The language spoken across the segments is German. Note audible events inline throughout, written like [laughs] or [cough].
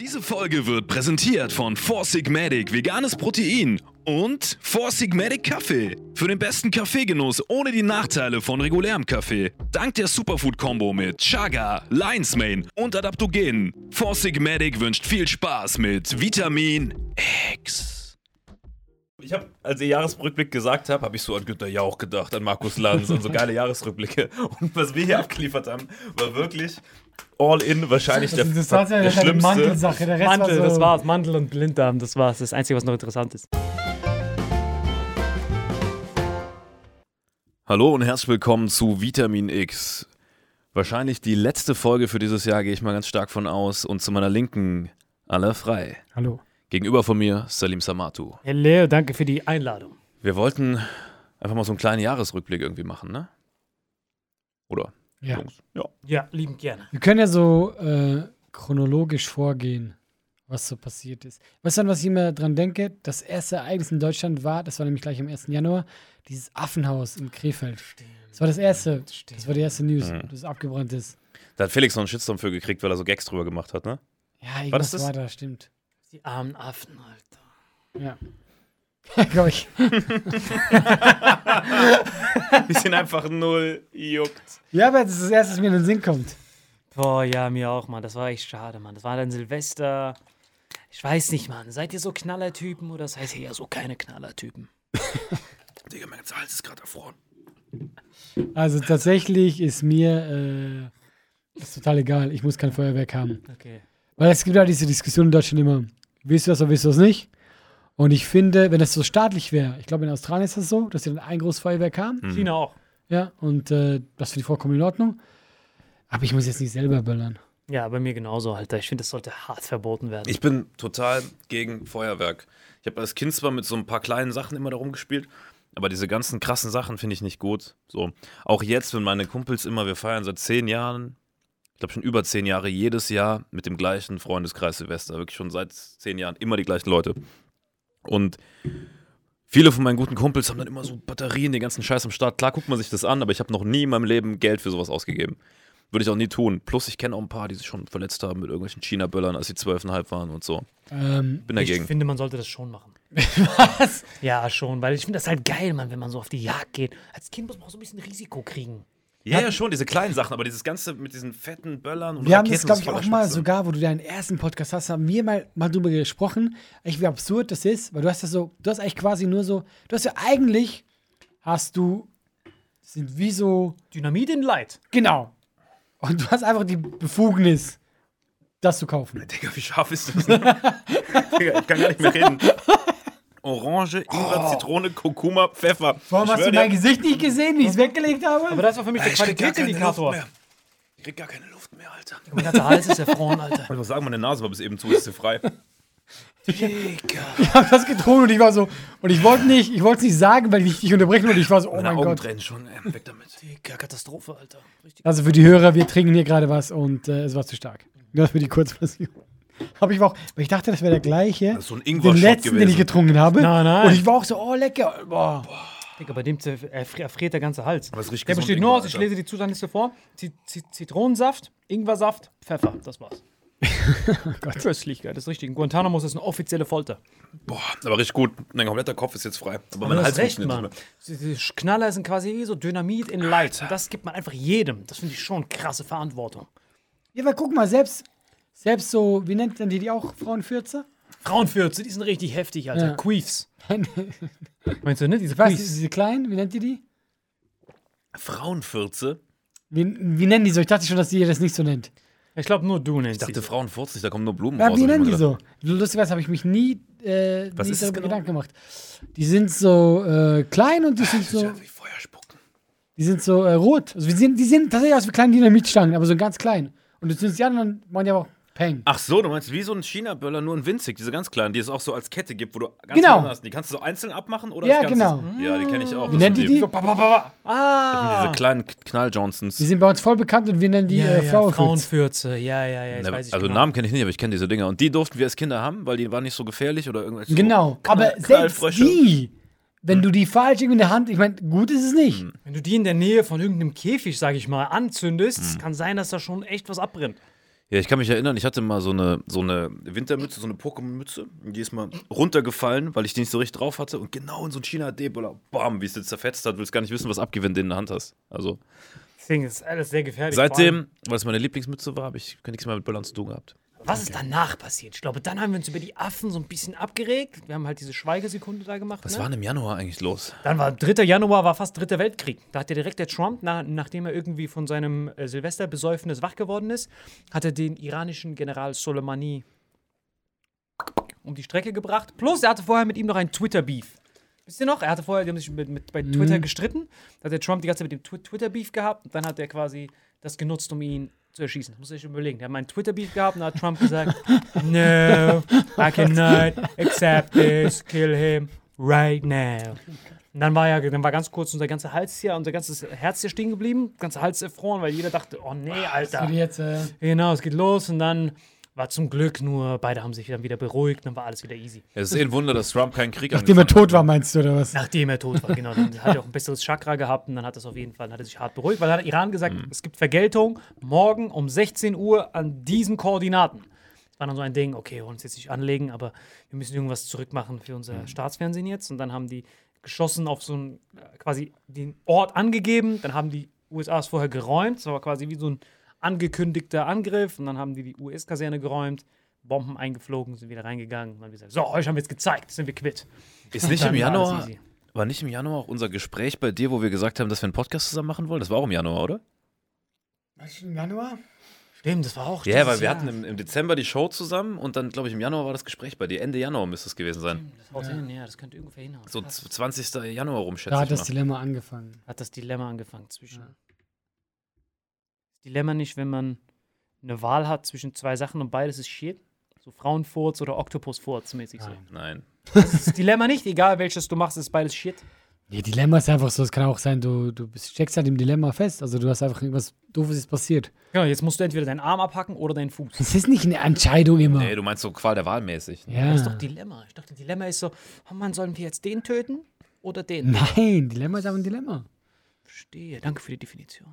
Diese Folge wird präsentiert von Four Sigmatic Veganes Protein und Four Sigmatic Kaffee. Für den besten Kaffeegenuss ohne die Nachteile von regulärem Kaffee. Dank der Superfood-Kombo mit Chaga, Lion's Mane und Adaptogenen. Four Sigmatic wünscht viel Spaß mit Vitamin X. Ich habe, als ihr Jahresrückblick gesagt habt, habe ich so an Günter Jauch gedacht, an Markus Lanz, an so geile Jahresrückblicke. Und was wir hier abgeliefert haben, war wirklich all in wahrscheinlich der, das war ja der eine schlimmste. Mantelsache. Der Rest Mantel, war so, das war's. Mantel und Blinddarm, das war's. Das Einzige, was noch interessant ist. Hallo und herzlich willkommen zu Vitamin X. Wahrscheinlich die letzte Folge für dieses Jahr, gehe ich mal ganz stark von aus. Und zu meiner Linken, aller frei. Hallo. Gegenüber von mir, Salim Samatu. Hey Leo, danke für die Einladung. Wir wollten einfach mal so einen kleinen Jahresrückblick irgendwie machen, ne? Oder? Ja. Jungs? Ja. Ja, liebend gerne. Wir können ja so äh, chronologisch vorgehen, was so passiert ist. Weißt du, an was ich immer dran denke? Das erste Ereignis in Deutschland war, das war nämlich gleich am 1. Januar, dieses Affenhaus in Krefeld. Das war das erste. Das war die erste News, Mhm. das abgebrannt ist. Da hat Felix noch einen Shitstorm für gekriegt, weil er so Gags drüber gemacht hat, ne? Ja, irgendwas das war, das? da, stimmt. Die armen Affen, Alter. Ja. [laughs] Glaube ich. [laughs] Die sind einfach null juckt. Ja, aber das ist das erste, was mir in den Sinn kommt. Boah, ja, mir auch, Mann. Das war echt schade, Mann. Das war dann Silvester. Ich weiß nicht, Mann. Seid ihr so Knallertypen oder seid ihr eher so keine Knallertypen? [laughs] Digga, mein ganzer Hals ist gerade erfroren. Also tatsächlich ist mir äh, ist total egal. Ich muss kein Feuerwerk haben. Okay. Weil es gibt ja diese Diskussion in Deutschland immer, willst du das oder willst du das nicht? Und ich finde, wenn das so staatlich wäre, ich glaube in Australien ist das so, dass sie dann ein großes Feuerwerk haben. Mhm. China auch. Ja, und äh, das finde ich vollkommen in Ordnung. Aber ich muss jetzt nicht selber böllern. Ja, bei mir genauso, Alter. Ich finde, das sollte hart verboten werden. Ich bin total gegen Feuerwerk. Ich habe als Kind zwar mit so ein paar kleinen Sachen immer darum gespielt, aber diese ganzen krassen Sachen finde ich nicht gut. So, auch jetzt, wenn meine Kumpels immer, wir feiern seit zehn Jahren ich glaube schon über zehn Jahre, jedes Jahr mit dem gleichen Freundeskreis Silvester. Wirklich schon seit zehn Jahren immer die gleichen Leute. Und viele von meinen guten Kumpels haben dann immer so Batterien, den ganzen Scheiß am Start. Klar guckt man sich das an, aber ich habe noch nie in meinem Leben Geld für sowas ausgegeben. Würde ich auch nie tun. Plus, ich kenne auch ein paar, die sich schon verletzt haben mit irgendwelchen China-Böllern, als sie zwölfeinhalb waren und so. Ähm, Bin Ich dagegen. finde, man sollte das schon machen. [laughs] was? Ja, schon, weil ich finde das halt geil, Mann, wenn man so auf die Jagd geht. Als Kind muss man auch so ein bisschen Risiko kriegen. Ja, ja, schon, diese kleinen Sachen, aber dieses Ganze mit diesen fetten Böllern und Wir haben das, Raketen, glaube ich, auch mal sogar, wo du deinen ersten Podcast hast, haben wir mal, mal drüber gesprochen, echt wie absurd das ist, weil du hast das so, du hast eigentlich quasi nur so, du hast ja eigentlich, hast du, sind wie so, Dynamit in Light. genau. Und du hast einfach die Befugnis, das zu kaufen. Digga, wie scharf ist das? [laughs] Digga, ich kann gar nicht mehr reden. [laughs] Orange, Ingwer, Zitrone, Kurkuma, Pfeffer. Warum hast du mein Gesicht nicht gesehen, wie ich es weggelegt habe? Aber das war für mich der ich krieg gar keine Luft Qualitätsindikator. mehr. Ich krieg gar keine Luft mehr, Alter. Mein ganzer Hals ist erfroren, Alter. Ich muss sagen, meine Nase war bis eben zu, ist sie frei. [laughs] Digga. ich habe das getrunken und ich war so, und ich wollte nicht, ich wollte es nicht sagen, weil ich dich unterbrechen wollte. Ich war so, oh Meine mein Augen Gott. brennen schon, ey, weg damit. Digga, Katastrophe, Alter. Richtig. Also für die Hörer, wir trinken hier gerade was und äh, es war zu stark. Nur für die Kurzversion. Habe ich auch, weil ich dachte, das wäre der gleiche. Das ist so ein den Ingwer-Shot letzten, den ich gewesen. getrunken habe. Nein, nein. Und ich war auch so, oh lecker. Boah. Digga, bei dem erfriert der ganze Hals. Aber es riecht Der besteht nur Ingwer, aus, ich lese die Zutatenliste vor: Zit Zit Zitronensaft, Ingwersaft, Pfeffer. Das war's. [laughs] Köstlichkeit, das ist richtig. In Guantanamo ist eine offizielle Folter. Boah, aber richtig gut. Mein kompletter Kopf ist jetzt frei. Aber Aber mein Hals recht, Mann. nicht Diese Knaller sind quasi wie so Dynamit in Light. Und das gibt man einfach jedem. Das finde ich schon krasse Verantwortung. Ja, aber guck mal, selbst, selbst so, wie nennt man die, die auch Frauenfürze? Frauenfürze, die sind richtig heftig, Alter. Ja. Queefs. [laughs] Meinst du, ne? Diese Queefs. diese kleinen, wie nennt ihr die? Frauenfürze? Wie, wie nennen die so? Ich dachte schon, dass ihr das nicht so nennt. Ich glaube, nur du nennst Ich dachte, sie. Frauen furzen da kommen nur Blumen Ja, raus. wie nennen die so? Lustigerweise habe ich mich nie, äh, Was nie ist darüber genau? Gedanken gemacht. Die sind so äh, klein und die sind so, ja wie Feuer spucken. die sind so äh, rot. Also die sind, die sehen tatsächlich aus wie kleine Dynamitstangen, aber so ganz klein. Und du zündest die an und machen die aber auch Peng. Ach so, du meinst wie so ein China-Böller, nur in winzig, diese ganz kleinen, die es auch so als Kette gibt, wo du ganz Genau. hast. Die kannst du so einzeln abmachen oder Ja, genau. Ja, die kenne ich auch. Wie sind ihr die? Ba, ba, ba, ba. Ah! diese kleinen Knall-Johnsons. Die sind bei uns voll bekannt und wir nennen die ja, äh, ja, Frauenfürze. Frauenfürze. Ja, ja, ja. Jetzt Ne, weiß ich also genau. Namen kenne ich nicht, aber ich kenne diese Dinger. Und die durften wir als Kinder haben, weil die waren nicht so gefährlich oder irgendwelche. Genau, so aber selbst die, wenn du die falsch in der Hand, ich meine, gut ist es nicht. Wenn du die in der Nähe von irgendeinem Käfig, sag ich mal, anzündest, Mhm. kann sein, dass da schon echt was abbrennt. Ja, ich kann mich erinnern, ich hatte mal so eine, so eine Wintermütze, so eine Pokémon-Mütze. Und die ist mal runtergefallen, weil ich die nicht so richtig drauf hatte. Und genau in so ein China-D-Böller, bam, wie es jetzt zerfetzt hat, willst gar nicht wissen, was abgeht, wenn du den in der Hand hast. Also Deswegen ist alles sehr gefährlich. Seitdem, weil es meine Lieblingsmütze war, habe ich nichts mehr mit Böllern zu tun gehabt. Was ist danach passiert? Ich glaube, dann haben wir uns über die Affen so ein bisschen abgeregt. Wir haben halt diese Schweigesekunde da gemacht. Was ne? war denn im Januar eigentlich los? Dann war 3. Januar, war fast dritter Weltkrieg. Da hat ja direkt der Trump, na, nachdem er irgendwie von seinem äh, Silvesterbesäufnis wach geworden ist, hat er den iranischen General Soleimani um die Strecke gebracht. Plus, er hatte vorher mit ihm noch ein Twitter-Beef. Wisst ihr noch? Er hatte vorher, die haben sich mit, mit, bei Twitter gestritten. Da hat der Trump die ganze Zeit mit dem Twi- Twitter-Beef gehabt. Und dann hat er quasi das genutzt, um ihn zu erschießen. Das muss ich überlegen. Der hat meinen Twitter-Beef gehabt und hat Trump gesagt, [laughs] no, I cannot accept this, kill him right now. Und dann war ja, dann war ganz kurz unser ganzer Hals hier, unser ganzes Herz hier stehen geblieben, ganzer Hals erfroren, weil jeder dachte, oh nee, Alter. Jetzt, äh, Genau, es geht los und dann war zum Glück nur, beide haben sich dann wieder beruhigt, dann war alles wieder easy. Es ist eh ein Wunder, dass Trump keinen Krieg nachdem er tot war, meinst du, oder was? Nachdem er tot war, genau. Dann hat er auch ein besseres Chakra gehabt und dann hat das auf jeden Fall, dann hat er sich hart beruhigt, weil dann hat Iran gesagt, es gibt Vergeltung morgen um 16 Uhr an diesen Koordinaten. Das war dann so ein Ding, okay, wir wollen uns jetzt nicht anlegen, aber wir müssen irgendwas zurückmachen für unser Staatsfernsehen jetzt. Und dann haben die geschossen auf so einen, äh, quasi den Ort angegeben, dann haben die USA es vorher geräumt, das war quasi wie so ein angekündigter Angriff und dann haben die die US-Kaserne geräumt, Bomben eingeflogen, sind wieder reingegangen und dann gesagt, so, euch haben wir jetzt gezeigt, sind wir quitt. Ist nicht im war Januar, war nicht im Januar auch unser Gespräch bei dir, wo wir gesagt haben, dass wir einen Podcast zusammen machen wollen? Das war auch im Januar, oder? Was, im Januar? Stimmt, das war auch Ja, dieses weil wir Jahr. hatten im, im Dezember die Show zusammen und dann, glaube ich, im Januar war das Gespräch bei dir. Ende Januar müsste es gewesen sein. Das haut hin, ja, das könnte ungefähr hinhauen. So Krass. 20. Januar rum, schätze Da hat ich das mal. Dilemma angefangen. Hat das Dilemma angefangen zwischen. Ja. Das Dilemma nicht, wenn man eine Wahl hat zwischen zwei Sachen und beides ist Shit. So Frauenfurz oder Oktopusfurz mäßig so. Nein. Nein. Das ist das Dilemma nicht, egal welches du machst, ist beides Shit. Ja, Dilemma ist einfach so, es kann auch sein, du, du bist- steckst halt im Dilemma fest. Also du hast einfach irgendwas Doofes ist passiert. Genau, jetzt musst du entweder deinen Arm abhacken oder deinen Fuß. Es ist nicht eine Entscheidung immer. Nee, du meinst so Qual der Wahl mäßig. ja. Das ist doch Dilemma. Ich dachte, Dilemma ist so, oh Mann, sollen wir jetzt den töten oder den? Nein, Dilemma ist einfach ein Dilemma. Verstehe. Danke für die Definition.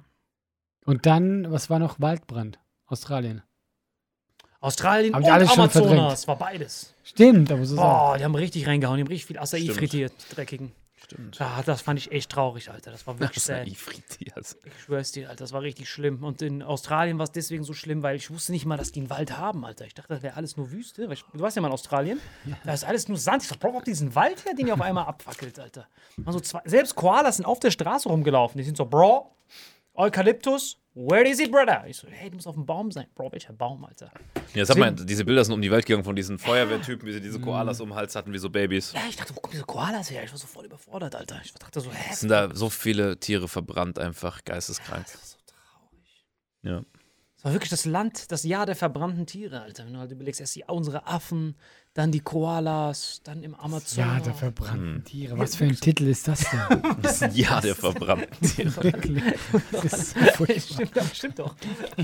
Und dann, was war noch? Waldbrand. Australien. Australien Hab und alles schon Amazonas, war beides. Stimmt, aber so sagen. Boah, die haben richtig reingehauen, die haben richtig viel Acai Stimmt. frittiert, die dreckigen. Stimmt. Ja, das fand ich echt traurig, Alter. Das war wirklich sad. frittiert. Ich schwör's dir, Alter, das war richtig schlimm. Und in Australien war es deswegen so schlimm, weil ich wusste nicht mal, dass die einen Wald haben, Alter. Ich dachte, das wäre alles nur Wüste. Weil ich, du warst ja mal in Australien. Da ist alles nur Sand. Ich dachte, Bro, ob diesen Wald her, den ihr auf einmal abfackelt, Alter. Also zwei, selbst Koalas sind auf der Straße rumgelaufen. Die sind so, Bro, Eukalyptus, where is it, brother? Ich so, hey, du musst auf dem Baum sein. Bro, welcher Baum, Alter? Ja, sag mal, diese Bilder sind um die Welt gegangen von diesen Feuerwehrtypen, wie sie diese Koalas um den Hals hatten, wie so Babys. Ja, ich dachte, wo kommen diese Koalas her? Ich war so voll überfordert, Alter. Ich dachte so, hä? Es sind da so viele Tiere verbrannt, einfach geisteskrank. so traurig. Ja. Es war wirklich das Land, das Jahr der verbrannten Tiere, Alter. Wenn du halt überlegst, erst die, unsere Affen, dann die Koalas, dann im Amazonas. Ja, der verbrannten Tiere. Was für ein Titel ist das denn? [laughs] Das ist ein Jahr der verbrannten [laughs] Tiere. Wirklich. Das ist [laughs] stimmt, doch, stimmt doch.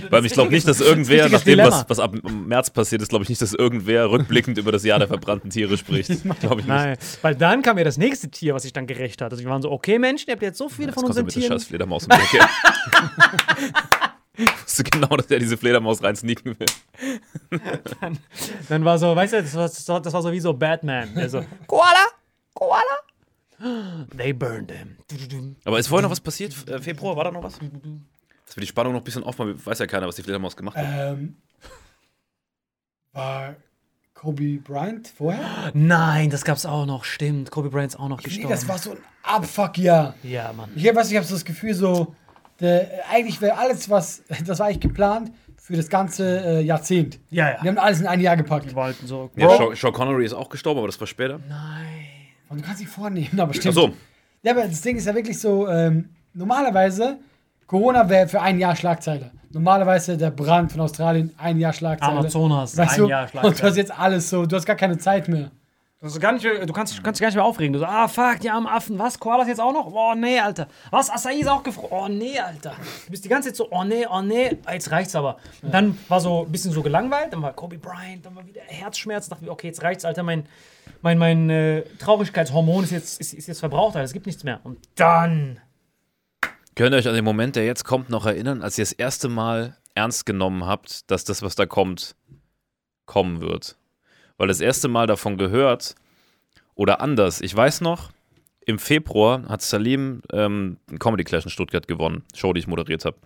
Weil ich glaube nicht, dass irgendwer, nachdem Dilemma. was, was ab März passiert ist, glaube ich nicht, dass irgendwer rückblickend über das Jahr der verbrannten Tiere spricht. Glaube ich nicht. Nein, weil dann kam ja das nächste Tier, was sich dann gerecht hat. Also wir waren so, okay, Menschen, ihr habt jetzt so viele Jetzt von er unseren Tieren. scheiß Fledermaus um die Ecke. Ich wusste genau, dass er diese Fledermaus rein sneaken will. [laughs] Dann war so, weißt du, das war, das war, das war so wie so Batman. Der so, [laughs] Koala, Koala. They burned him. Aber ist vorher noch was passiert? Äh, Februar, war da noch was? Dass wir die Spannung noch ein bisschen aufmachen, weiß ja keiner, was die Fledermaus gemacht hat. Ähm, war Kobe Bryant vorher? Nein, das gab's auch noch, stimmt. Kobe Bryant ist auch noch Nee, gestorben. das war so ein Abfuck-Jahr. ja, Mann. Ich habe ich hab so das Gefühl, so, der, eigentlich wäre alles, was, [laughs] das war eigentlich geplant für das ganze äh, Jahrzehnt. Ja, ja. Wir haben alles in ein Jahr gepackt. Die wollten so. Ja. Sean, Sean Connery ist auch gestorben, aber das war später. Nein. Und du kannst dich vornehmen, [laughs] aber Ach stimmt. so. Ja, aber das Ding ist ja wirklich so, ähm, normalerweise, Corona wäre für ein Jahr Schlagzeile. Normalerweise der Brand von Australien, ein Jahr Schlagzeile. Amazonas, weißt ein du? Jahr Und du Schlagzeile. hast jetzt alles so, du hast gar keine Zeit mehr. Du, hast gar nicht, du kannst, kannst dich gar nicht mehr aufregen. Du so, ah, fuck, die armen Affen. Was, Koalas jetzt auch noch? Oh, nee, Alter. Was, Acai ist auch gefroren? Oh, nee, Alter. Du bist die ganze Zeit so, oh, nee, oh, nee. Ah, Jetzt reicht's aber. Und dann war so ein bisschen so gelangweilt. Dann war Kobe Bryant, dann war wieder Herzschmerz. Dachte mir, okay, jetzt reicht's, Alter. Mein, mein, mein äh, Traurigkeitshormon ist jetzt, ist, ist jetzt verbraucht, Alter. Es gibt nichts mehr. Und dann. Könnt ihr euch an den Moment, der jetzt kommt, noch erinnern, als ihr das erste Mal ernst genommen habt, dass das, was da kommt, kommen wird? Weil das erste Mal davon gehört, oder anders, ich weiß noch, im Februar hat Salim ähm, einen Comedy Clash in Stuttgart gewonnen, Show, die ich moderiert habe.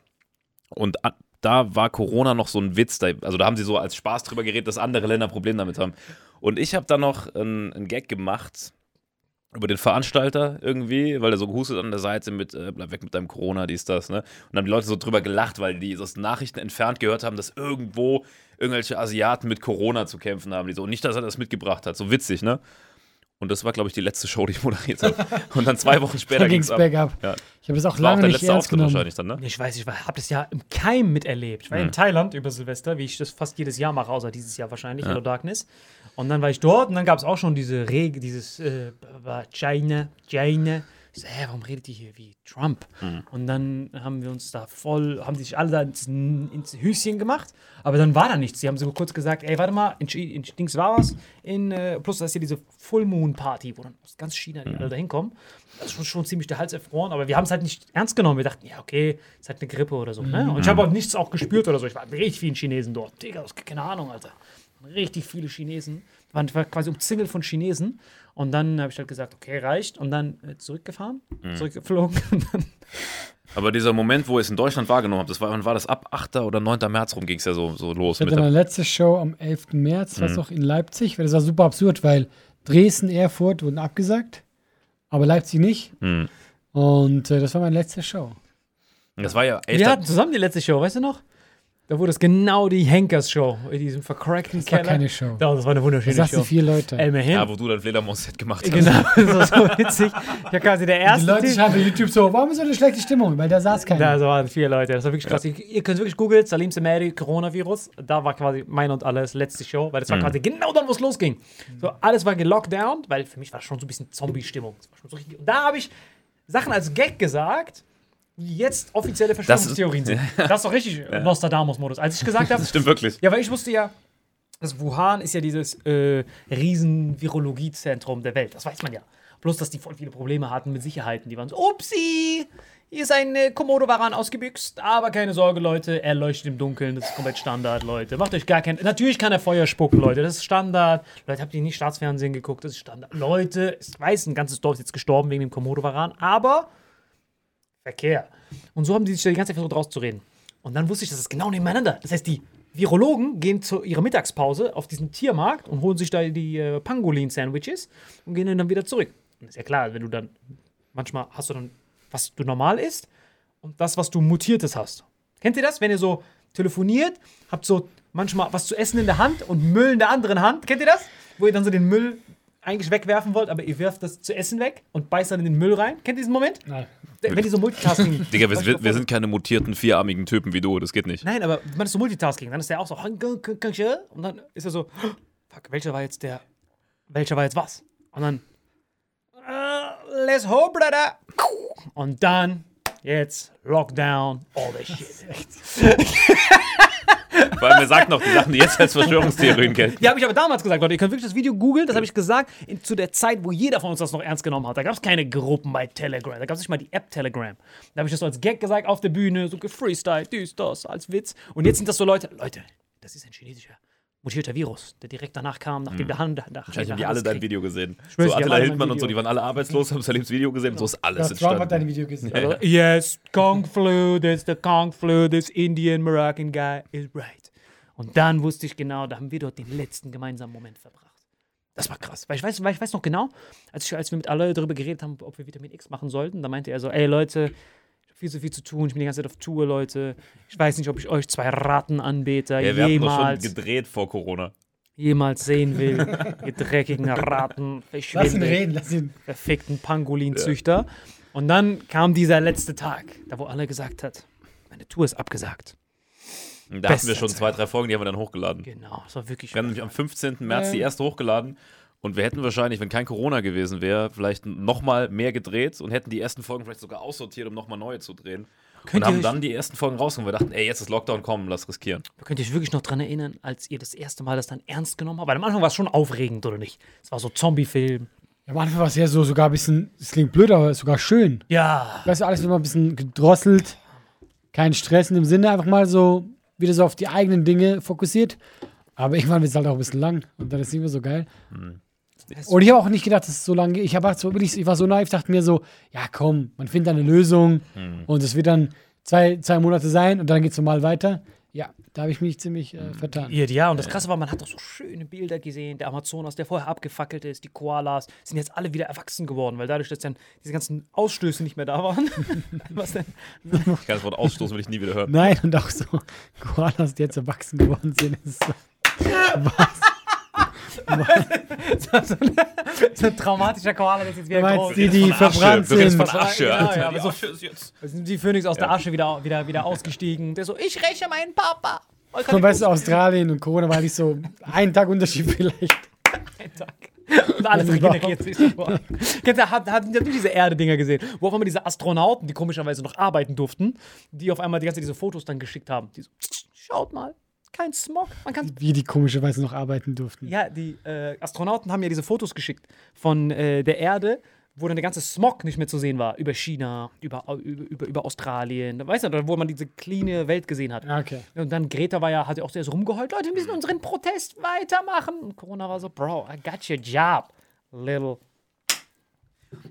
Und da war Corona noch so ein Witz, da, also da haben sie so als Spaß drüber geredet, dass andere Länder Probleme damit haben. Und ich habe da noch einen, einen Gag gemacht, über den Veranstalter irgendwie, weil er so gehustet an der Seite mit, äh, bleib weg mit deinem Corona, dies, das, ne? Und dann haben die Leute so drüber gelacht, weil die aus Nachrichten entfernt gehört haben, dass irgendwo irgendwelche Asiaten mit Corona zu kämpfen haben. Die so, und nicht, dass er das mitgebracht hat. So witzig, ne? Und das war, glaube ich, die letzte Show, die ich moderiert habe. [laughs] Und dann zwei Wochen später Da ging es ab. bergab. Ja. Ich habe es auch Das war auch lange der nicht letzte ernst Auftritt genommen. wahrscheinlich dann, ne? Ich weiß, ich habe das ja im Keim miterlebt. Ich war in Thailand über Silvester, wie ich das fast jedes Jahr mache, außer dieses Jahr wahrscheinlich, Hello Darkness. Und dann war ich dort und dann gab es auch schon diese Regel, dieses äh, war China, China. Ich so, hä, warum redet die hier wie Trump? Und dann haben wir uns da voll, haben sich alle da ins, ins Höschen gemacht, aber dann war da nichts. Sie haben so kurz gesagt, ey, warte mal, in, in Dings war was, in, äh, plus da ist hier diese Full Moon Party, wo dann aus ganz China die alle da hinkommen. Das ist schon, schon ziemlich der Hals erfroren, aber wir haben es halt nicht ernst genommen. Wir dachten, ja, okay, ist halt eine Grippe oder so. Ne? Und ich habe auch nichts auch gespürt oder so. Ich war mit richtig vielen Chinesen dort. Digga, keine Ahnung, Alter. Richtig viele Chinesen. Waren war quasi umzingelt von Chinesen. Und dann habe ich halt gesagt, okay, reicht. Und dann äh, zurückgefahren, zurückgeflogen. [laughs] Und dann, Aber dieser Moment, wo ihr es in Deutschland wahrgenommen habt, das war, wann war das ab 8. oder 9. März rum ging es ja so, so los. Ich hatte Mit meine letzte Show am 11. März, Mhm. was auch in Leipzig, weil das war super absurd, weil Dresden, Erfurt wurden abgesagt, aber Leipzig nicht. Mhm. Und äh, das war meine letzte Show. das war ja 11. wir hatten zusammen die letzte Show, weißt du noch? Da wurde es genau die Henkers-Show in diesem vercrackten Das war Keller. keine Show. Ja, das war eine Da wunderschöne saßen Show. vier Leute. Ey, immerhin. ja, wo du dein Fledermaus-Set gemacht hast. Genau, [laughs] das war so witzig. War quasi der Die erste. Leute Typ. schreiben bei YouTube so, warum ist so eine schlechte Stimmung? Weil da saß keiner. Da waren vier Leute. Das war wirklich krass. Ihr, ihr könnt wirklich googeln, Salim Semeri, Coronavirus. Da war quasi mein und alles letzte Show, weil das war quasi genau dann, wo es losging. So, alles war gelockdown, weil für mich war das schon so ein bisschen Zombie-Stimmung. Das war so da habe ich Sachen als Gag gesagt, die jetzt offizielle Verschwörungstheorien sind. [laughs] Das ist doch richtig Nostradamus-Modus. Als ich gesagt [laughs] habe, Das stimmt wirklich. ja, weil ich wusste ja, das Wuhan ist ja dieses äh, riesen Virologiezentrum der Welt. Das weiß man ja. Bloß, dass die voll viele Probleme hatten mit Sicherheiten. Die waren so, upsi, hier ist ein äh, Komodo-Waran ausgebüxt. Aber keine Sorge, Leute, er leuchtet im Dunkeln. Das ist komplett Standard, Leute. Macht euch gar kein... Natürlich kann er Feuer spucken, Leute. Das ist Standard. Leute, habt ihr nicht Staatsfernsehen geguckt? Das ist Standard. Leute, ich weiß, ein ganzes Dorf ist jetzt gestorben wegen dem Komodo-Waran. Aber Verkehr. Und so haben die sich die ganze Zeit versucht rauszureden. Und dann wusste ich, das ist genau nebeneinander. Das heißt, die Virologen gehen zu ihrer Mittagspause auf diesen Tiermarkt und holen sich da die äh, Pangolin-Sandwiches und gehen dann wieder zurück. Und ist ja klar, wenn du dann, manchmal hast du dann, was du normal isst und das, was du mutiertes hast. Kennt ihr das? Wenn ihr so telefoniert, habt so manchmal was zu essen in der Hand und Müll in der anderen Hand. Kennt ihr das? Wo ihr dann so den Müll eigentlich wegwerfen wollt, aber ihr werft das zu essen weg und beißt dann in den Müll rein. Kennt ihr diesen Moment? Nein. Wenn die so Multitasking. [laughs] Digga, wir, wir, wir sind keine mutierten, vierarmigen Typen wie du, das geht nicht. Nein, aber man ist so Multitasking. Dann ist der auch so. Und dann ist er so. Fuck, welcher war jetzt der. Welcher war jetzt was? Und dann. Uh, let's hope, brother. Und dann. Jetzt Lockdown. All this shit. [laughs] Allem, er sagt noch die Sachen, die jetzt als Verschwörungstheorien gelten. Ja, habe ich aber damals gesagt, Leute. Ihr könnt wirklich das Video googeln. Das habe ich gesagt in, zu der Zeit, wo jeder von uns das noch ernst genommen hat. Da gab es keine Gruppen bei Telegram. Da gab es nicht mal die App Telegram. Da habe ich das so als Gag gesagt auf der Bühne, so gefreestyle, dies, das, als Witz. Und jetzt sind das so Leute. Leute, das ist ein chinesischer mutierter Virus, der direkt danach kam, nachdem der Hand. Nach, Wahrscheinlich haben die alle dein Video gesehen. schwör's, So Attila alle Hildmann und so, die waren alle arbeitslos, haben Salims Video gesehen, so ist alles Ja, Trump hat dein. Video gesehen. Also, yes, Kong flu, that's the Kong flu, this Indian Moroccan guy is right. Und dann wusste ich genau, da haben wir dort den letzten gemeinsamen Moment verbracht. Das war krass. Weil ich weiß, weil ich weiß noch genau, als, ich, als wir mit alle darüber geredet haben, ob wir Vitamin X machen sollten, da meinte er so, ey Leute, viel zu viel zu tun, ich bin die ganze Zeit auf Tour, Leute. Ich weiß nicht, ob ich euch zwei Rattenanbeter Ja, wir haben doch schon jemals, gedreht vor Corona. jemals sehen will. [laughs] ihr dreckigen Ratten, Lass ihn reden, lass ihn. verfickten Pangolinzüchter. Und dann kam dieser letzte Tag, da wo alle gesagt hat, meine Tour ist abgesagt. Da hatten wir schon zwei, drei Folgen, die haben wir dann hochgeladen. Genau, das war wirklich. Wir haben nämlich am 15. März die erste hochgeladen und wir hätten wahrscheinlich, wenn kein Corona gewesen wäre, vielleicht nochmal mehr gedreht und hätten die ersten Folgen vielleicht sogar aussortiert, um nochmal neue zu drehen. Könnt und haben dann die ersten Folgen rausgenommen. Wir dachten, ey, jetzt ist Lockdown, komm, lass riskieren. Könnt ihr euch wirklich noch dran erinnern, als ihr das erste Mal das dann ernst genommen habt? Weil am Anfang war es schon aufregend, oder nicht? Es war so Zombie-Film. Am Anfang war es ja so sogar ein bisschen, es klingt blöd, aber sogar schön. Ja. Weißt du, alles immer ein bisschen gedrosselt. Kein Stress in dem Sinne, einfach mal so wieder so auf die eigenen Dinge fokussiert. Aber irgendwann wird es halt auch ein bisschen lang und dann ist es nicht mehr so geil. Und ich habe auch nicht gedacht, dass es so lange geht. Ich, hab halt so, ich war so naiv, dachte mir so, ja komm, man findet eine Lösung und es wird dann zwei, zwei Monate sein und dann geht es normal weiter. Ja, da habe ich mich ziemlich äh, vertan. Ja, ja, und das Krasse war, man hat doch so schöne Bilder gesehen. Der Amazonas, der vorher abgefackelt ist, die Koalas, sind jetzt alle wieder erwachsen geworden, weil dadurch, dass dann diese ganzen Ausstöße nicht mehr da waren. [laughs] Was denn? [laughs] Ich kann das Wort ausstoßen, will ich nie wieder hören. Nein, und auch so Koalas, die jetzt erwachsen geworden sind. Ist so, [laughs] so, [laughs] ein, so ein traumatischer Koala, der ist jetzt wieder meinst groß. die, die Von Asche, verbrannt sind? von Asche, Genau, ja, aber Die so- Asche ist jetzt. Die Phönix aus der Asche wieder, wieder, wieder ausgestiegen. Der so, ich räche meinen Papa. Weißt du, Australien und Corona war nicht so ein Tag Unterschied vielleicht. einen Tag. Und alles regeneriert sich sofort. Kennst du, habt, habt ihr diese Erde-Dinger gesehen? Wo auf einmal diese Astronauten, die komischerweise noch arbeiten durften, die auf einmal die ganze Zeit diese Fotos dann geschickt haben. Die so, schaut mal, kein Smog. Man kann Wie die komischerweise noch arbeiten durften. Ja, die äh, Astronauten haben ja diese Fotos geschickt von äh, der Erde, wo dann der ganze Smog nicht mehr zu sehen war. Über China, über, über, über, Australien. Weißt du, wo man diese cleane Welt gesehen hat. Ah, Okay. Und dann Greta war ja, hat ja auch sehr so rumgeheult. Leute, wir müssen unseren Protest weitermachen. Und Corona war so, Bro, I got your job, little.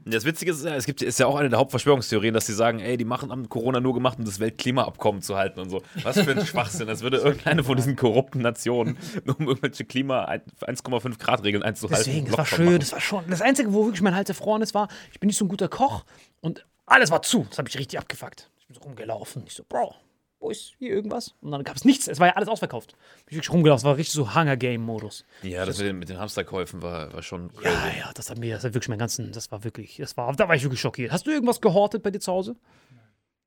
Das Witzige ist, ja, es gibt, ist ja auch eine der Hauptverschwörungstheorien, dass sie sagen, ey, die machen haben Corona nur gemacht, um das Weltklimaabkommen zu halten und so. Was für ein [laughs] Schwachsinn. Als würde irgendeine von diesen korrupten Nationen, nur um irgendwelche Klima 1,5 Grad Regeln einzuhalten. Deswegen, das war schön, machen. das war schon. Das Einzige, wo wirklich mein Hals erfroren ist, war, ich bin nicht so ein guter Koch und alles war zu. Das habe ich richtig abgefuckt. Ich bin so rumgelaufen. Ich so, Bro, wo ist hier irgendwas? Und dann gab es nichts. Es war ja alles ausverkauft. Ich bin wirklich rumgelaufen. Es war richtig so Hunger-Game-Modus. Ja, das mit den, mit den Hamsterkäufen war, war schon crazy. Ja, ja, das hat mir, das hat wirklich mein ganzen, das war wirklich, das war, da war ich wirklich schockiert. Hast du irgendwas gehortet bei dir zu Hause?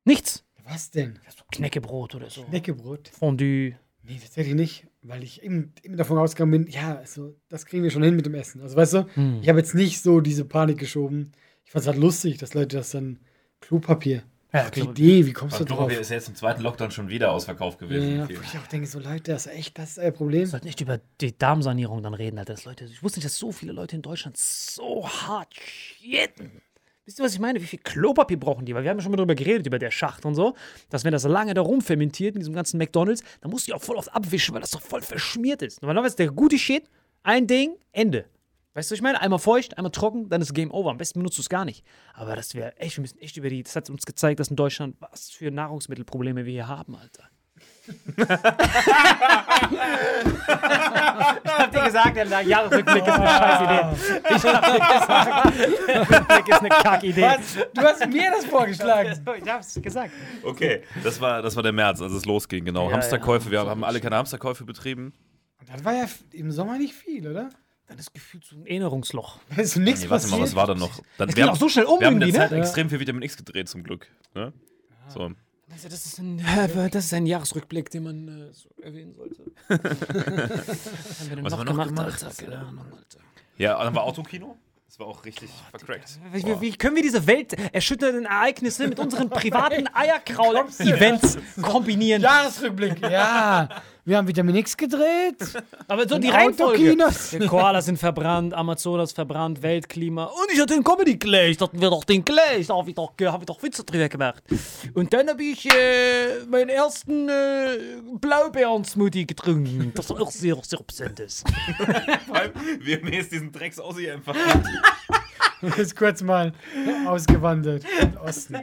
Nichts? Was denn? So Knäckebrot oder so. Neckebrot? Fondue. Nee, tatsächlich nicht, weil ich eben, eben davon ausgegangen bin, ja, also, das kriegen wir schon hin mit dem Essen. Also weißt du, Hm. ich habe jetzt nicht so diese Panik geschoben. Ich fand es halt lustig, dass Leute das dann Klopapier. Ja, die Idee, wie kommst du Also drauf? Klopapier ist ja jetzt im zweiten Lockdown schon wieder ausverkauft gewesen. ja, wo ich auch denke, so Leute, das ist echt, das ist euer Problem. Wir sollten nicht über die Darmsanierung dann reden, Alter. Das Leute, ich wusste nicht, dass so viele Leute in Deutschland so hart shitten. Wisst ihr, was ich meine? Wie viel Klopapier brauchen die? Weil wir haben ja schon mal darüber geredet, über der Schacht und so, dass wenn das lange da rumfermentiert in diesem ganzen McDonalds, dann musst du die auch voll oft abwischen, weil das doch voll verschmiert ist. Normalerweise der gute Shit, ein Ding, Ende. Weißt du, was ich meine? Einmal feucht, einmal trocken, dann ist Game Over. Am besten benutzt du es gar nicht. Aber das wäre echt, wir müssen echt über die, das hat uns gezeigt, dass in Deutschland, was für Nahrungsmittelprobleme wir hier haben, Alter. [laughs] ich hab dir gesagt, der Jahresrückblick ist eine scheiß Idee. Ich hab dir gesagt, der Rückblick ist eine Kackidee. Was? Du hast mir das vorgeschlagen. Ich hab's gesagt. Okay, das war, das war der März, als es losging, genau. Ja, Hamsterkäufe, wir haben alle keine Hamsterkäufe betrieben. Das war ja im Sommer nicht viel, oder? Dann ist gefühlt so ein Erinnerungsloch. [laughs] Da ist nichts Nee, warte mal, passiert. was war da noch? Dann, Es geht auch so schnell um wir haben in der irgendwie, ne? Zeit extrem viel Vitamin X gedreht, zum Glück. Ne? So. Also das, ist ein, das ist ein Jahresrückblick, den man äh, so erwähnen sollte. [laughs] Was haben wir denn Was noch, haben wir noch gemacht, gemacht? Alter? Ja, dann war Autokino. Das war auch richtig vercrackt. Wie, wie, wie können wir diese Welt erschütternden Ereignisse mit unseren privaten [laughs] Eierkraul-Events kombinieren? Jahresrückblick, ja. Wir haben Vitamin X gedreht. [laughs] Aber so die Reihenfolge. [laughs] Koalas sind verbrannt, Amazonas verbrannt, Weltklima. Und ich hatte den Comedy Clash. Da hatten wir doch den Clash. Da habe ich, doch, hab ich doch Witze drüber gemacht. Und dann habe ich äh, meinen ersten äh, Blaubeeren-Smoothie getrunken. Das auch sehr, sehr präsent ist. [laughs] Vor allem, wir haben jetzt diesen Drecks Aussie einfach. Ist kurz mal ausgewandert Osten.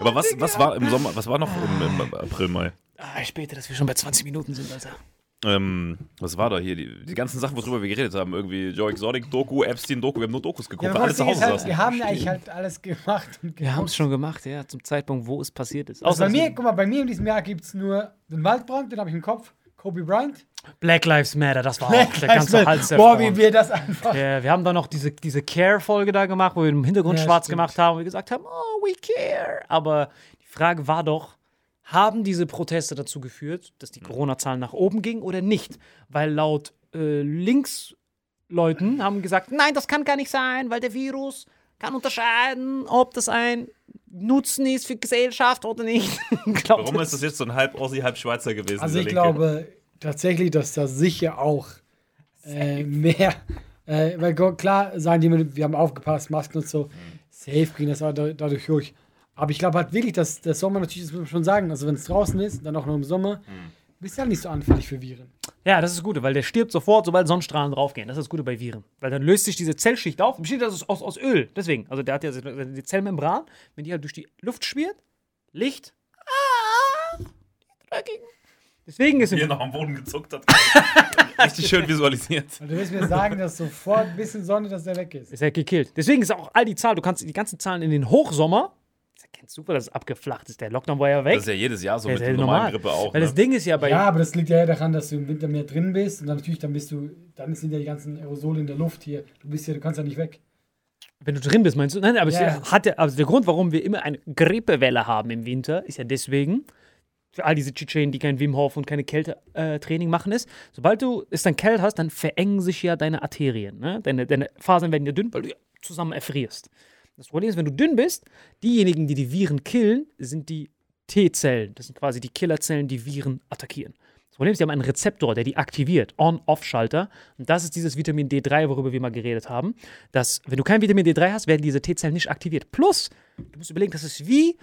Aber was, was war im Sommer, was war noch im, im April, Mai? Ah, ich bete, dass wir schon bei 20 Minuten sind, Alter. Ähm, was war da hier? Die, die ganzen Sachen, worüber wir geredet haben. Irgendwie Joe Exotic, Doku, Epstein, Doku. Wir haben nur Dokus geguckt, Ja, weil aber alle das zu Hause halt, wir haben eigentlich halt alles gemacht. Und Wir haben es schon gemacht, ja, zum Zeitpunkt, wo es passiert ist. Also bei mir, guck mal, bei mir in diesem Jahr gibt es nur den Waldbrand, den habe ich im Kopf. Kobe Bryant. Black Lives Matter, das war auch der ganze Hals Boah, wie wir das einfach. Ja, wir haben dann noch diese, diese Care-Folge da gemacht, wo wir im Hintergrund Ja, schwarz stimmt. gemacht haben und wir gesagt haben, oh, we care. Aber die Frage war doch, haben diese Proteste dazu geführt, dass die Corona-Zahlen nach oben gingen oder nicht? Weil laut äh, Linksleuten haben gesagt, nein, das kann gar nicht sein, weil der Virus kann unterscheiden, ob das ein Nutzen ist für Gesellschaft oder nicht. [laughs] Warum ist das jetzt so ein halb Aussie, halb Schweizer gewesen? Also ich Linke? glaube tatsächlich, dass da sicher auch äh, mehr, äh, weil klar sagen die, wir haben aufgepasst, Masken und so, safe ging das dadurch durch. Aber ich glaube halt wirklich, dass der Sommer natürlich, das muss man schon sagen, also wenn es draußen ist, dann auch noch im Sommer, bist du halt nicht so anfällig für Viren. Ja, das ist das Gute, weil der stirbt sofort, sobald Sonnenstrahlen draufgehen. Das ist das Gute bei Viren. Weil dann löst sich diese Zellschicht auf. Besteht das aus, aus, aus Öl. Deswegen. Also der hat ja die Zellmembran, wenn die halt durch die Luft schwirrt, Licht. Ah, die dreckigen. Deswegen ist Hier noch am Boden gezuckt hat. [laughs] Richtig schön visualisiert. Und du willst mir sagen, dass sofort ein bisschen Sonne, dass der weg ist. ist er gekillt. Deswegen ist auch all die Zahl, du kannst die ganzen Zahlen in den Hochsommer, das erkennst du, weil das abgeflacht ist. Der Lockdown war ja weg. Das ist ja jedes Jahr so Ja, mit ist der ja normalen normal. Grippe auch. weil Ne? das Ding ist ja bei. Ja, aber das liegt ja daran, dass du im Winter mehr drin bist und dann natürlich, dann bist du, dann sind ja die ganzen Aerosole in der Luft hier. Du bist ja, du kannst ja nicht weg. Wenn du drin bist, meinst du? Nein, aber Ja. es hat ja, also der Grund, warum wir immer eine Grippewelle haben im Winter, ist ja deswegen, für all diese Tschetschenen, die kein Wim Hof und keine Kältetraining machen, ist, sobald du es dann kalt hast, dann verengen sich ja deine Arterien. Ne? Deine, deine Fasern werden ja dünn, weil du ja zusammen erfrierst. Das Problem ist, wenn du dünn bist, diejenigen, die die Viren killen, sind die T-Zellen. Das sind quasi die Killerzellen, die Viren attackieren. Das Problem ist, die haben einen Rezeptor, der die aktiviert, On-Off-Schalter. Und das ist dieses Vitamin D3, worüber wir mal geredet haben. Dass, wenn du kein Vitamin D3 hast, werden diese T-Zellen nicht aktiviert. Plus, du musst überlegen, das ist wie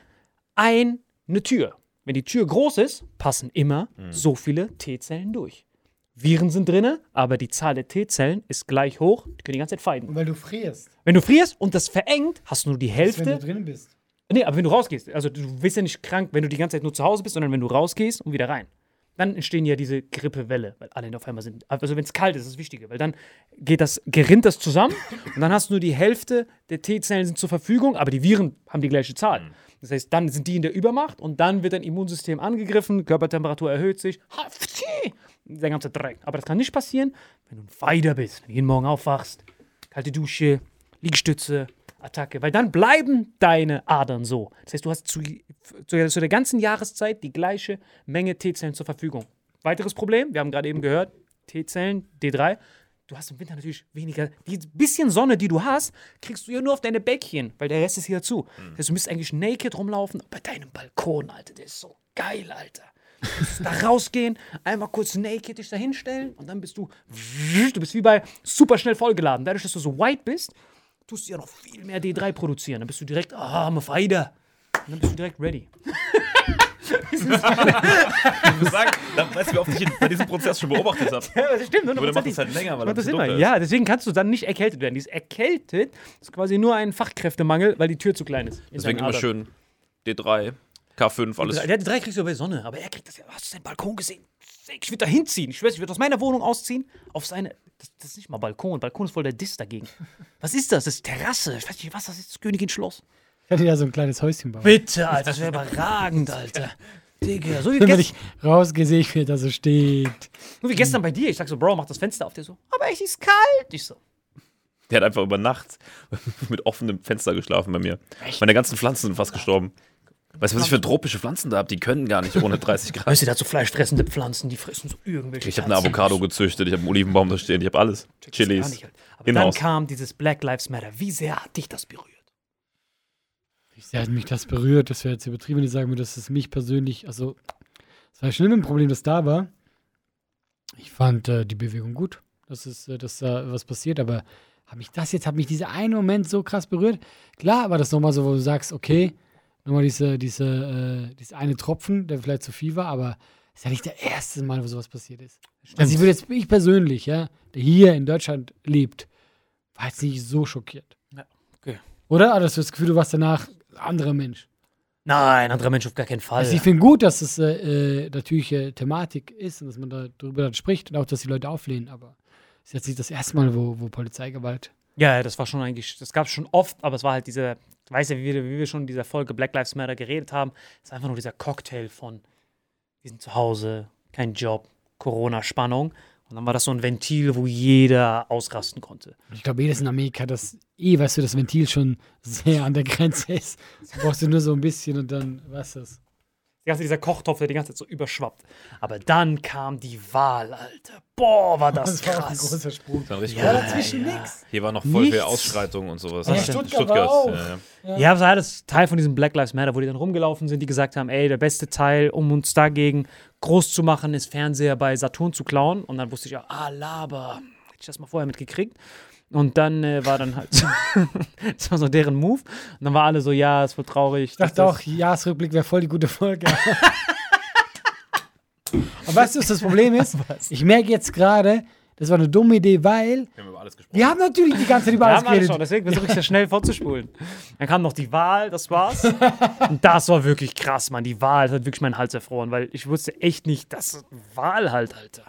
ein, eine Tür. Wenn die Tür groß ist, passen immer so viele T-Zellen durch. Viren sind drinne, aber die Zahl der T-Zellen ist gleich hoch. Die können die ganze Zeit fighten. Und weil du frierst, Wenn du frierst und das verengt, hast du nur die wenn Hälfte. du drin bist. Nee, aber wenn du rausgehst, also du bist ja nicht krank, wenn du die ganze Zeit nur zu Hause bist, sondern wenn du rausgehst und wieder rein. Dann entstehen ja diese Grippewelle, weil alle auf einmal sind. Also wenn es kalt ist, ist das Wichtige, weil dann geht das, gerinnt das zusammen und dann hast du nur die Hälfte der T-Zellen sind zur Verfügung, aber die Viren haben die gleiche Zahl. Das heißt, dann sind die in der Übermacht und dann wird dein Immunsystem angegriffen, Körpertemperatur erhöht sich, der ganze Dreck. Aber das kann nicht passieren, wenn du ein Fighter bist, wenn du jeden Morgen aufwachst, kalte Dusche, Liegestütze, Attacke, weil dann bleiben deine Adern so. Das heißt, du hast zu, zu, zu der ganzen Jahreszeit die gleiche Menge T-Zellen zur Verfügung. Weiteres Problem, wir haben gerade eben gehört, T-Zellen, D3, du hast im Winter natürlich weniger. Die bisschen Sonne, die du hast, kriegst du ja nur auf deine Bäckchen, weil der Rest ist hier zu. Das heißt, du müsst eigentlich naked rumlaufen. Bei deinem Balkon, Alter, der ist so geil, Alter. Da rausgehen, einmal kurz naked dich da hinstellen und dann bist du. Du bist wie bei super schnell vollgeladen. Dadurch, dass du so white bist, tust du ja noch viel mehr D3 produzieren. Dann bist du direkt, ah, I'm a fighter. Und dann bist du direkt ready. Ich muss sagen, da weißt du, wie oft ich bei diesem Prozess schon beobachtet habe. Ja, das stimmt. Aber der macht das halt länger, weil das bisschen immer. ist. Ja, deswegen kannst du dann nicht erkältet werden. Dieses erkältet ist quasi nur ein Fachkräftemangel, weil die Tür zu klein ist. Deswegen immer schön D3, K5, alles. Der hat drei kriegst du bei Sonne, aber er kriegt das ja. Hast du seinen Balkon gesehen? Ich würde da hinziehen. Ich schwör's, ich würde aus meiner Wohnung ausziehen, auf seine. Das, das ist nicht mal Balkon. Balkon ist voll der Diss dagegen. Was ist das? Das ist Terrasse. Ich weiß nicht, was das ist. Das Königin Schloss. Ich hätte ja so ein kleines Häuschen bauen. Bitte, Alter. Das wäre überragend, Alter. Digga, so wie, Wenn ich rausgehe, sehe ich, wie er da so steht. so wie gestern bei dir. Ich sag so, Bro, mach das Fenster auf. Der so, aber echt ist kalt. Ich so, Der hat einfach über Nacht [laughs] mit offenem Fenster geschlafen bei mir. Meine ganzen Pflanzen sind fast gestorben. Weißt du, was ich für tropische Pflanzen da habe? Die können gar nicht ohne 30 Grad. weißt du, so fleischfressende Pflanzen, die fressen so irgendwelche Ich habe eine. Avocado gezüchtet, ich habe einen Olivenbaum da stehen, ich habe alles. Gar Chilis. nicht. Aber dann Inhouse. kam dieses Black Lives Matter. Wie sehr hat dich das berührt? Wie sehr hat mich das berührt? Das wäre jetzt übertrieben, wenn ich sagen würde, dass es mich persönlich, also, es war schlimm ein Problem, das da war. Ich fand äh, die Bewegung gut, dass, es, äh, dass da was passiert, aber hat mich das jetzt, hat mich dieser eine Moment so krass berührt? Klar war das nochmal so, wo du sagst, okay, nochmal diese, diese, äh, dieser eine Tropfen, der vielleicht zu viel war, aber es ist ja nicht der erste Mal, wo sowas passiert ist. Also ich würde jetzt, ich persönlich, ja, der hier in Deutschland lebt, war jetzt nicht so schockiert. Ja, okay. Oder? Hattest du das Gefühl, du warst danach ein anderer Mensch? Nein, anderer Mensch auf gar keinen Fall. Also ich finde gut, dass es äh, natürlich äh, Thematik ist und dass man da darüber dann spricht und auch, dass die Leute auflehnen, aber es ist jetzt nicht das erste Mal, wo, wo Polizeigewalt. ja, das war schon eigentlich, das gab es schon oft, aber es war halt diese, weißt ja, wie wir, wie wir schon in dieser Folge Black Lives Matter geredet haben, ist einfach nur dieser Cocktail von, wir sind zu Hause, kein Job, Corona-Spannung. Und dann war das so ein Ventil, wo jeder ausrasten konnte. Ich glaube, jedes in Amerika, das eh, weißt du, das Ventil schon sehr an der Grenze ist. Das brauchst du nur so ein bisschen und dann, was das? Die ganze, dieser Kochtopf, der die ganze Zeit so überschwappt. Aber dann kam die Wahl, Alter. Boah, war [laughs] das, war auch ein krass. großer Sprung. Das war Ja, cool. dazwischen nix. Hier war noch voll viel. Ausschreitung und sowas. Ja, Stuttgart war auch. Ja, ja. Ja, das war alles Teil von diesem Black Lives Matter, wo die dann rumgelaufen sind, die gesagt haben, ey, der beste Teil, um uns dagegen groß zu machen, ist Fernseher bei Saturn zu klauen. Und dann wusste ich ja, ah, Laber. Hätte ich das mal vorher mitgekriegt. Und dann äh, war dann halt, [laughs] das war so deren Move. Und dann war alle so, ja, ist voll traurig. Ich dachte auch, Jahresrückblick wäre voll die gute Folge. [laughs] Aber weißt du, was das Problem ist? [laughs] Ich merke jetzt gerade, das war eine dumme Idee, weil Wir haben über alles gesprochen. wir haben natürlich die ganze Zeit über Wir alles haben alles geredet. schon, deswegen versuche ich das schnell vorzuspulen. Dann kam noch die Wahl, das war's. Und das war wirklich krass, Mann. Die Wahl hat wirklich meinen Hals erfroren, weil ich wusste echt nicht, dass Wahl halt, Alter.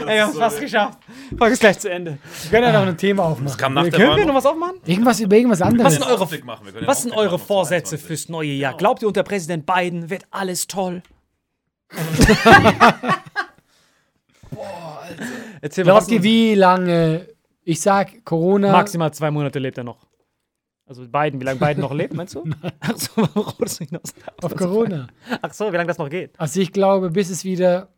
Ey, wir haben es fast geschafft. Folge ist gleich zu Ende. Wir können ja noch ein Thema aufmachen. Kam nach der Können wir noch was aufmachen? Irgendwas über irgendwas anderes. Was sind eure, was sind eure Vorsätze 22. fürs neue Jahr? Glaubt ihr, unter Präsident Biden wird alles toll? Boah, [laughs] Alter. Erzähl mal, was Glaubt ihr, wie lange? Ich sag, Corona. Maximal zwei Monate lebt er noch. Also Biden, wie lange Biden noch lebt, meinst du? [laughs] Ach so, warum rollst du hinaus? auf Corona. Ach so, wie lange das noch geht? Also ich glaube, bis es wieder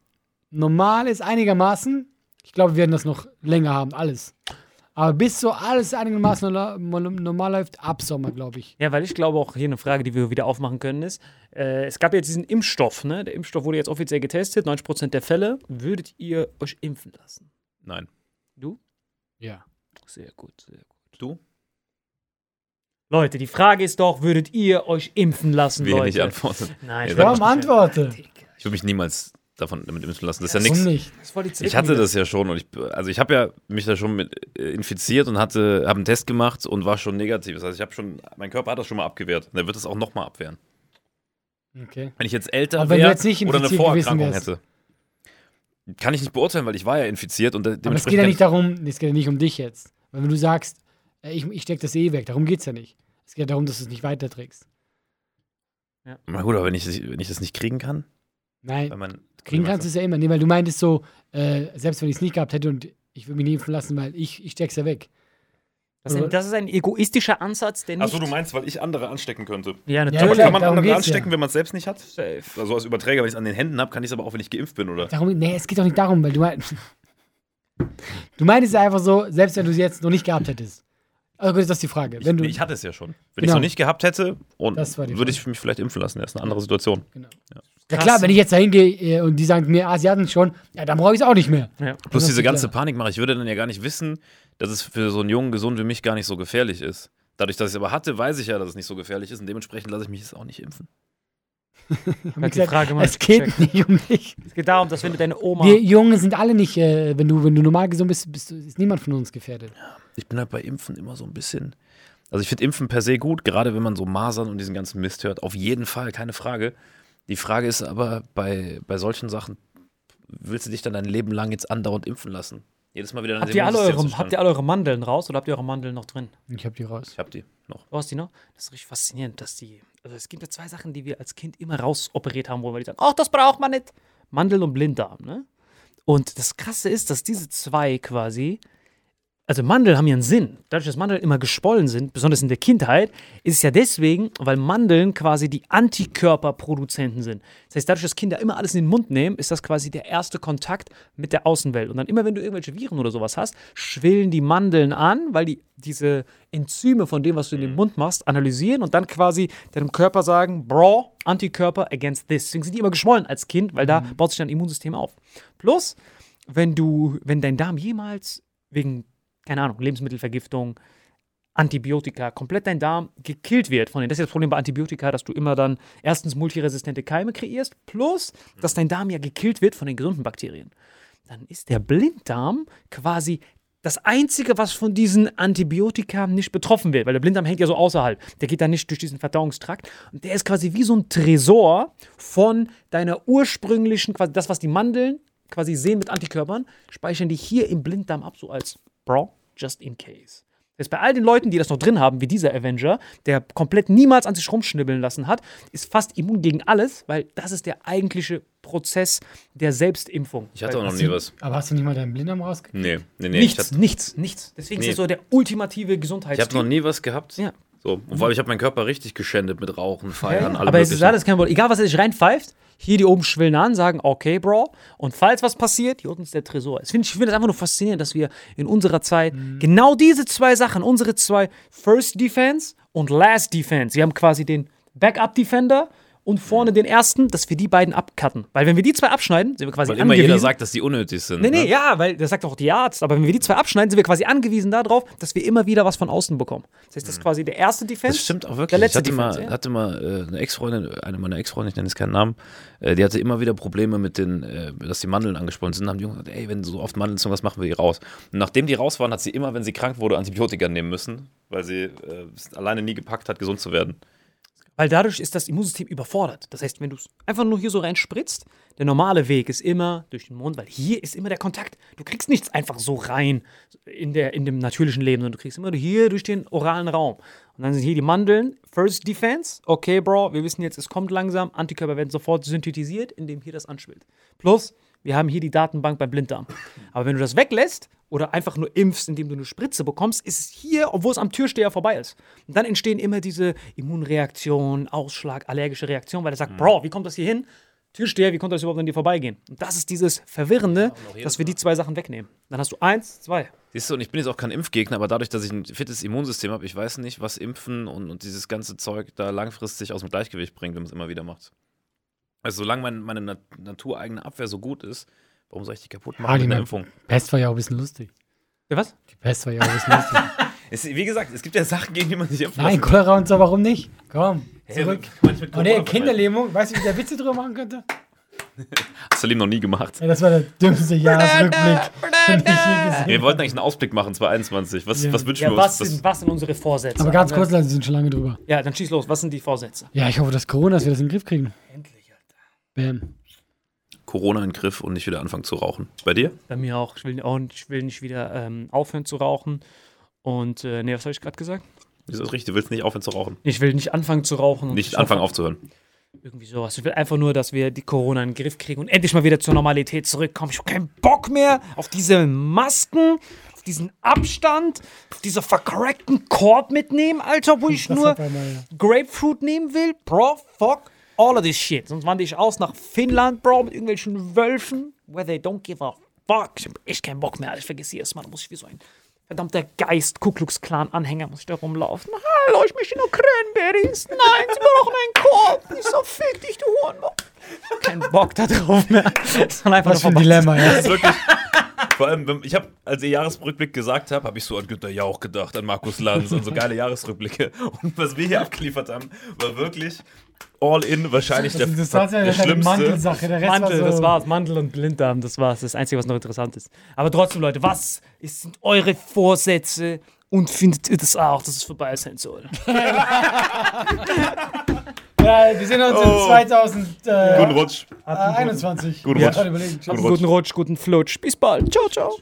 normal ist, einigermaßen. Ich glaube, wir werden das noch länger haben, alles. Aber bis so alles einigermaßen normal, läuft, ab Sommer, glaube ich. Ja, weil ich glaube auch hier eine Frage, die wir wieder aufmachen können, ist, äh, es gab jetzt diesen Impfstoff, ne? Der Impfstoff wurde jetzt offiziell getestet, 90% der Fälle. Würdet ihr euch impfen lassen? Nein. Du? Ja. Sehr gut, sehr gut. Du? Leute, die Frage ist doch, würdet ihr euch impfen lassen, ich Leute? nicht antworten. Nein, ich Warum antworte? Ich würde mich niemals davon damit impfen lassen. Das ist ja Warum nichts. Das Ich hatte das ja schon und ich, also ich habe ja mich da schon mit äh, infiziert und hatte, habe einen Test gemacht und war schon negativ. Das heißt, ich habe schon, mein Körper hat das schon mal abgewehrt. Und der wird es auch nochmal abwehren. Okay. Wenn ich jetzt älter Aber wenn du wäre jetzt nicht oder eine Vorerkrankung hätte, kann ich nicht beurteilen, weil ich war ja infiziert und de- Aber es geht ja nicht darum, es geht ja nicht um dich jetzt. Weil wenn du sagst, äh, ich, ich stecke das eh weg, darum geht es ja nicht. Es geht ja darum, dass du es nicht weiterträgst. ich, na gut, aber wenn ich, das- wenn ich das nicht kriegen kann, Nein, weil man kriegen kannst du es ja immer. Nee, weil du meintest so, äh, selbst wenn ich es nicht gehabt hätte und ich würde mich nie impfen lassen, weil ich, ich steck's ja weg. Das ist, ein, das ist ein egoistischer Ansatz, der nicht. Achso, du meinst, weil ich andere anstecken könnte. ja, natürlich. Aber kann man darum andere geht's ja. anstecken, wenn man es selbst nicht hat? Safe. Also als Überträger, wenn ich es an den Händen habe, kann ich es aber auch, wenn ich geimpft bin, oder? Darum, nee, es geht doch nicht darum, weil du mein, [laughs] Du meintest einfach so, selbst wenn du sie jetzt noch nicht gehabt hättest. Also gut, ist das die Frage. Wenn du, nee, ich hatte es ja schon. Wenn ich Genau. es noch nicht gehabt hätte, und Das war die würde ich mich vielleicht impfen lassen. Das ist eine andere Situation. genau. ja. Krass. klar, wenn ich jetzt da hingehe äh, und die sagen mir, ah, sie hatten es schon, ja, dann brauche ich es auch nicht mehr. Ja. Plus diese ist ganze klar. Panik mache. Ich würde dann ja gar nicht wissen, dass es für so einen jungen Gesund wie mich gar nicht so gefährlich ist. Dadurch, dass ich es aber hatte, weiß ich ja, dass es nicht so gefährlich ist und dementsprechend lasse ich mich jetzt auch nicht impfen. [laughs] Wie die Frage mal es geht gecheckt. nicht um dich. Es geht darum, dass wenn du deine Oma. Wir Jungen sind alle nicht, äh, wenn, du, wenn du normal gesund bist, bist du, ist niemand von uns gefährdet. Ich bin halt bei Impfen immer so ein bisschen. Also ich finde Impfen per se gut, gerade wenn man so Masern und diesen ganzen Mist hört. Auf jeden Fall, keine Frage. Die Frage ist aber bei, bei solchen Sachen, willst du dich dann dein Leben lang jetzt andauernd impfen lassen? Jedes Mal wieder dein habt, ihr alle eure, habt ihr alle eure Mandeln raus oder habt ihr eure Mandeln noch drin? Ich habe die raus. Ich hab die noch. Du hast die noch? Das ist richtig faszinierend, dass die. Also es gibt ja zwei Sachen, die wir als Kind immer rausoperiert haben, wo wir die sagen, ach, das braucht man nicht. Mandeln und Blinddarm, ne? Und das Krasse ist, dass diese zwei quasi, also Mandeln haben ja einen Sinn. Dadurch, dass Mandeln immer geschwollen sind, besonders in der Kindheit, ist es ja deswegen, weil Mandeln quasi die Antikörperproduzenten sind. Das heißt, dadurch, dass Kinder immer alles in den Mund nehmen, ist das quasi der erste Kontakt mit der Außenwelt. Und dann immer, wenn du irgendwelche Viren oder sowas hast, schwillen die Mandeln an, weil die diese Enzyme von dem, was du in den Mund machst, analysieren und dann quasi deinem Körper sagen, bro, Antikörper against this. Deswegen sind die immer geschwollen als Kind, weil da baut sich dein Immunsystem auf. Plus, wenn du, wenn dein Darm jemals wegen, keine Ahnung, Lebensmittelvergiftung, Antibiotika, komplett dein Darm gekillt wird von denen. Das ist das Problem bei Antibiotika, dass du immer dann erstens multiresistente Keime kreierst, plus, dass dein Darm ja gekillt wird von den gesunden Bakterien. Dann ist der Blinddarm quasi das Einzige, was von diesen Antibiotika nicht betroffen wird, weil der Blinddarm hängt ja so außerhalb. Der geht dann nicht durch diesen Verdauungstrakt. Und der ist quasi wie so ein Tresor von deiner ursprünglichen, quasi das, was die Mandeln quasi sehen mit Antikörpern, speichern die hier im Blinddarm ab, so als Bro, just in case. Das heißt, bei all den Leuten, die das noch drin haben, wie dieser Avenger, der komplett niemals an sich rumschnibbeln lassen hat, ist fast immun gegen alles, weil das ist der eigentliche Prozess der Selbstimpfung. Ich hatte Weil- auch noch nie was. Aber hast du nicht mal deinen Blinddarm rausgekriegt? Nee, nee, nee. nichts, Ich, hatte- nichts, nichts. Deswegen Nee. ist es so der ultimative ich Gesundheitstipp. habe noch nie was gehabt. Ja. So. Und vor allem, ich habe meinen Körper richtig geschändet mit Rauchen, Feiern, allem Aber es ist alles kein Problem. Egal, was er sich reinpfeift, hier die oben schwillen an, sagen, okay, Bro. Und falls was passiert, hier unten ist der Tresor. Ich finde ich find das einfach nur faszinierend, dass wir in unserer Zeit genau diese zwei Sachen, unsere zwei First Defense und Last Defense, wir haben quasi den Backup Defender und vorne den ersten, dass wir die beiden abcutten. Weil wenn wir die zwei abschneiden, sind wir quasi Weil immer angewiesen. jeder sagt, dass die unnötig sind. Nee, nee, ne? ja, weil das sagt auch die Arzt, aber wenn wir die zwei abschneiden, sind wir quasi angewiesen darauf, dass wir immer wieder was von außen bekommen. Das heißt, das ist quasi der erste Defense. Das stimmt auch Der wirklich. letzte ich hatte Defense, mal, ja. hatte mal äh, eine Ex-Freundin, eine meiner Ex-Freunde, ich nenne jetzt keinen Namen, äh, die hatte immer wieder Probleme mit den, äh, dass die Mandeln angesprungen sind. Dann haben die Jungs gesagt, ey, wenn du so oft Mandeln isst, was machen wir die raus? Und nachdem die raus waren, hat sie immer, wenn sie krank wurde, Antibiotika nehmen müssen, weil sie äh, es alleine nie gepackt hat, gesund zu werden. Weil dadurch ist das Immunsystem überfordert. Das heißt, wenn du es einfach nur hier so reinspritzt, der normale Weg ist immer durch den Mund, weil hier ist immer der Kontakt. Du kriegst nichts einfach so rein in, der, in dem natürlichen Leben, sondern du kriegst immer hier durch den oralen Raum. Und dann sind hier die Mandeln, First Defense. Okay, Bro, wir wissen jetzt, es kommt langsam. Antikörper werden sofort synthetisiert, indem hier das anschwillt. Plus, wir haben hier die Datenbank beim Blinddarm. Aber wenn du das weglässt oder einfach nur impfst, indem du eine Spritze bekommst, ist es hier, obwohl es am Türsteher vorbei ist. Und dann entstehen immer diese Immunreaktionen, Ausschlag, allergische Reaktionen, weil er sagt, Bro, wie kommt das hier hin? Türsteher, wie konnte das überhaupt an dir vorbeigehen? Und das ist dieses Verwirrende, dass wir die zwei Sachen wegnehmen. Dann hast du eins, zwei. Siehst du, und ich bin jetzt auch kein Impfgegner, aber dadurch, dass ich ein fittes Immunsystem habe, ich weiß nicht, was Impfen und, und dieses ganze Zeug da langfristig aus dem Gleichgewicht bringt, wenn man es immer wieder macht. Also solange mein, meine nat natureigene Abwehr so gut ist, warum soll ich die kaputt machen Ah, die mit einer Impfung? Pest war ja auch ein bisschen lustig. Ja, was? Die Pest war ja auch ein bisschen lustig. [laughs] Es, wie gesagt, es gibt ja Sachen, gegen die man sich impfen Nein, Cholera und so, warum nicht? Komm, Hey, zurück. Oh nee, Corona Kinderlähmung, weißt du, wie der Witze drüber machen könnte? [laughs] Hast du Salim noch nie gemacht. Ja, das war der dümmste Jahresrückblick, den ich je gesehen Wir [laughs] wollten eigentlich einen Ausblick machen, 2021. Was, Ja. was wünschen Ja, wir was uns? sind, was sind unsere Vorsätze? Aber ganz Ne? kurz, Leute, sind schon lange drüber. Ja, dann schieß los. Was sind die Vorsätze? Ja, ich hoffe, dass Corona, dass wir das in den Griff kriegen. Endlich, Alter. Bam. Corona in den Griff und nicht wieder anfangen zu rauchen. Bei dir? Bei mir auch. Ich will, auch, ich will nicht wieder ähm, aufhören zu rauchen. Und, äh, nee, was habe ich gerade gesagt? Das ist richtig, du willst nicht aufhören zu rauchen. Ich will nicht anfangen zu rauchen. und Nicht ich anfangen aufzuhören. Irgendwie sowas. Ich will einfach nur, dass wir die Corona in den Griff kriegen und endlich mal wieder zur Normalität zurückkommen. Ich habe keinen Bock mehr auf diese Masken, auf diesen Abstand, dieser vercrackten Korb mitnehmen, Alter, wo ich Das nur auf. Grapefruit nehmen will. Bro, fuck all of this shit. Sonst wandere ich aus nach Finnland, Bro, mit irgendwelchen Wölfen, where they don't give a fuck. Ich hab echt keinen Bock mehr. Ich vergesse jedes Mal, da muss ich wie so ein verdammter Geist, Ku Klux Klan Anhänger, muss ich da rumlaufen. Hallo, ich möchte nur Cranberries. Nein, sie brauchen einen Korb. Ich so, fick dich, du Hurenbock. Kein Bock da drauf mehr. Sondern einfach Was für ein. Dilemma, ja. Das ist wirklich. Vor allem, wenn- ich habe, als ihr Jahresrückblick gesagt habt, habe ich so an Günter Jauch gedacht, an Markus Lanz und so geile Jahresrückblicke. Und was wir hier abgeliefert haben, war wirklich all in wahrscheinlich der, Das war ja der eine schlimmste. Mantelsache. Der Rest Mantel, war so, das war's. Mantel und Blinddarm, das war's. Das Einzige, was noch interessant ist. Aber trotzdem, Leute, was ist, sind eure Vorsätze und findet ihr das auch, dass es vorbei sein soll? [laughs] Wir sehen uns Oh. in 2021. Guten Rutsch. Äh, 21. Guten. Rutsch. Guten Rutsch. Guten Rutsch, guten Flutsch. Bis bald. Ciao, ciao.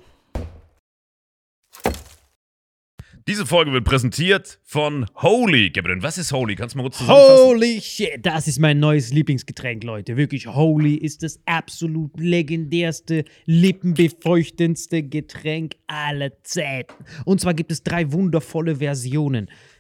Diese Folge wird präsentiert von Holy. Gabriel, was ist Holy? Kannst du mal kurz zusammenfassen? Holy shit, das ist mein neues Lieblingsgetränk, Leute. Wirklich, Holy ist das absolut legendärste, lippenbefeuchtendste Getränk aller Zeiten. Und zwar gibt es drei wundervolle Versionen,